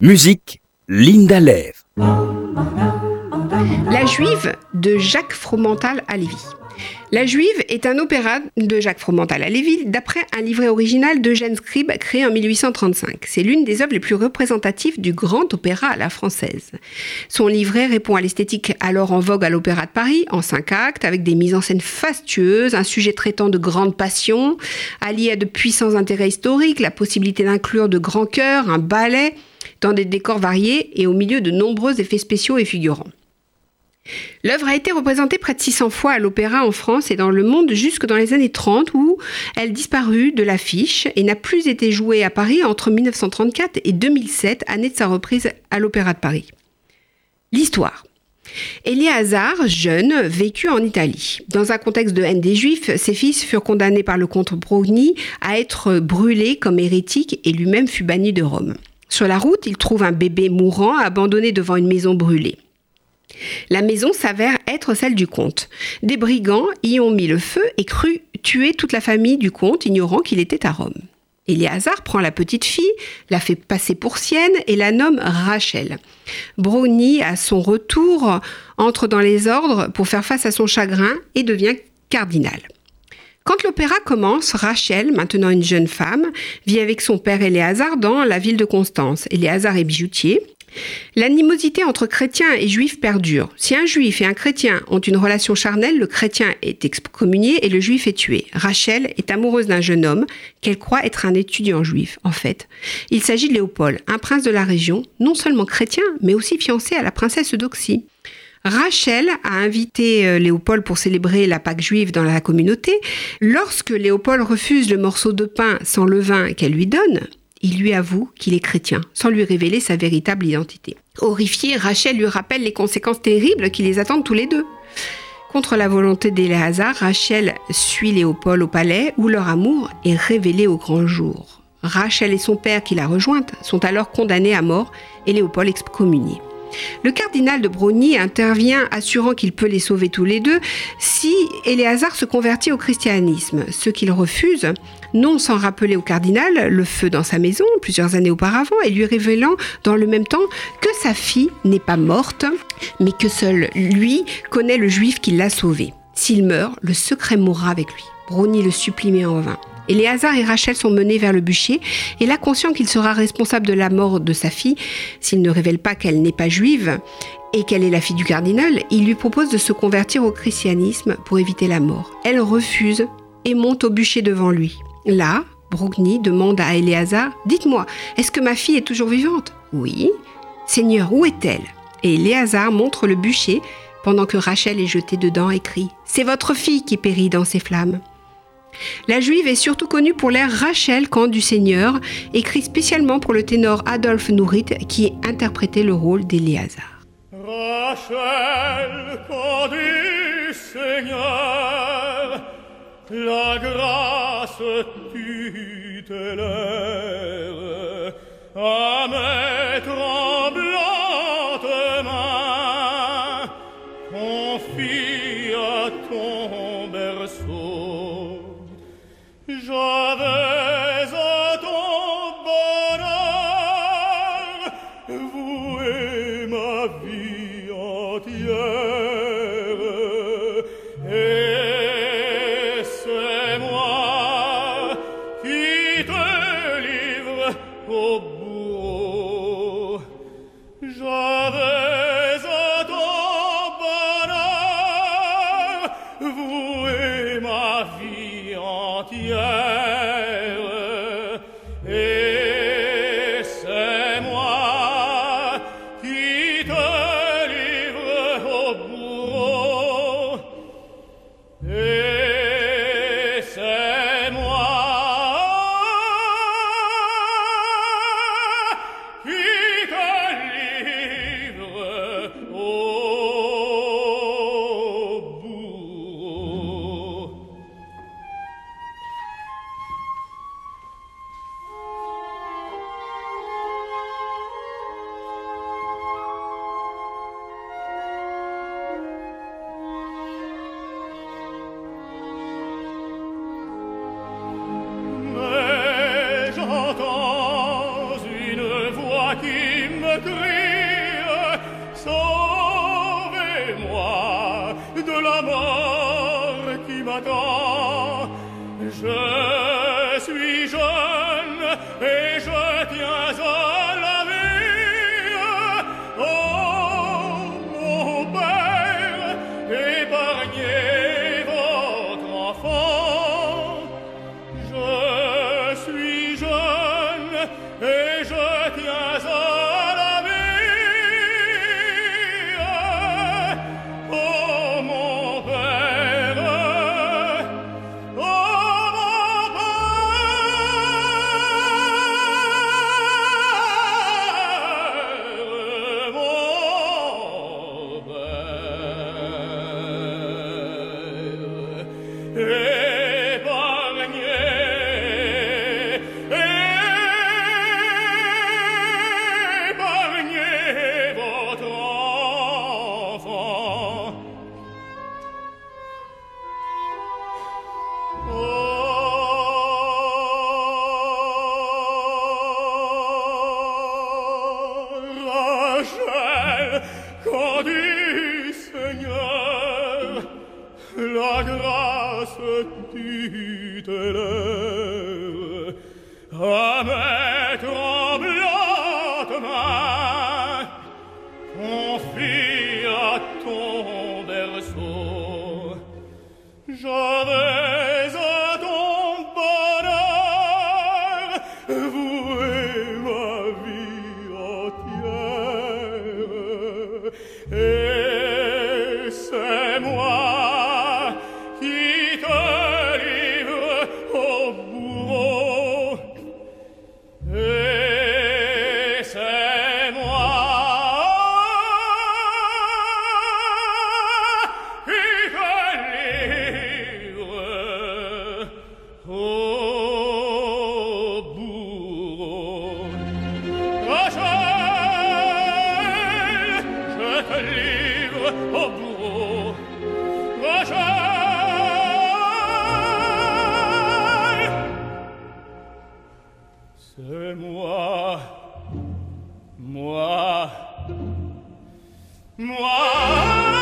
Musique, Linda Lève. La Juive de Jacques Fromental à Lévis. La Juive est un opéra de Jacques Fromental à Lévis d'après un livret original d'Eugène Scribe créé en 1835. C'est l'une des œuvres les plus représentatives du grand opéra à la française. Son livret répond à l'esthétique alors en vogue à l'Opéra de Paris, en cinq actes, avec des mises en scène fastueuses, un sujet traitant de grandes passions, allié à de puissants intérêts historiques, la possibilité d'inclure de grands chœurs, un ballet, dans des décors variés et au milieu de nombreux effets spéciaux et figurants. L'œuvre a été représentée près de 600 fois à l'opéra en France et dans le monde jusque dans les années 30 où elle disparut de l'affiche et n'a plus été jouée à Paris entre 1934 et 2007, année de sa reprise à l'opéra de Paris. L'histoire. Hazard, jeune, vécut en Italie. Dans un contexte de haine des Juifs, ses fils furent condamnés par le comte Brogni à être brûlés comme hérétiques et lui-même fut banni de Rome. Sur la route, il trouve un bébé mourant abandonné devant une maison brûlée. La maison s'avère être celle du comte. Des brigands y ont mis le feu et cru tuer toute la famille du comte, ignorant qu'il était à Rome. Éléazar prend la petite fille, la fait passer pour sienne et la nomme Rachel. Brownie, à son retour, entre dans les ordres pour faire face à son chagrin et devient cardinal. Quand l'opéra commence, Rachel, maintenant une jeune femme, vit avec son père Éléazar dans la ville de Constance. Éléazar est bijoutier. L'animosité entre chrétiens et juifs perdure. Si un juif et un chrétien ont une relation charnelle, le chrétien est excommunié et le juif est tué. Rachel est amoureuse d'un jeune homme qu'elle croit être un étudiant juif, en fait. Il s'agit de Léopold, un prince de la région, non seulement chrétien, mais aussi fiancé à la princesse d'Oxy. Rachel a invité euh, Léopold pour célébrer la Pâque juive dans la communauté. Lorsque Léopold refuse le morceau de pain sans levain qu'elle lui donne, il lui avoue qu'il est chrétien, sans lui révéler sa véritable identité. Horrifiée, Rachel lui rappelle les conséquences terribles qui les attendent tous les deux. Contre la volonté d'Éléazar, Rachel suit Léopold au palais où leur amour est révélé au grand jour. Rachel et son père qui l'a rejointe sont alors condamnés à mort et Léopold excommunié. Le cardinal de Brogny intervient assurant qu'il peut les sauver tous les deux si Éléazar se convertit au christianisme, ce qu'il refuse, non sans rappeler au cardinal le feu dans sa maison plusieurs années auparavant et lui révélant dans le même temps que sa fille n'est pas morte, mais que seul lui connaît le juif qui l'a sauvée. S'il meurt, le secret mourra avec lui. Brogny le supplie en vain. Éléazar et Rachel sont menés vers le bûcher, et là, conscient qu'il sera responsable de la mort de sa fille, s'il ne révèle pas qu'elle n'est pas juive et qu'elle est la fille du cardinal, il lui propose de se convertir au christianisme pour éviter la mort. Elle refuse et monte au bûcher devant lui. Là, Brogny demande à Éléazar Dites-moi, est-ce que ma fille est toujours vivante? Oui. Seigneur, où est-elle? Et Éléazar montre le bûcher pendant que Rachel est jetée dedans et crie C'est votre fille qui périt dans ces flammes. La juive est surtout connue pour l'air Rachel quand du Seigneur, écrit spécialement pour le ténor Adolphe Nourit qui interprétait le rôle d'Éléazar. Oh. qui me crie Sauvez-moi de la mort qui m'attend. Je suis jeune et je tiens et je t'y Amen. C'est moi, moi, moi.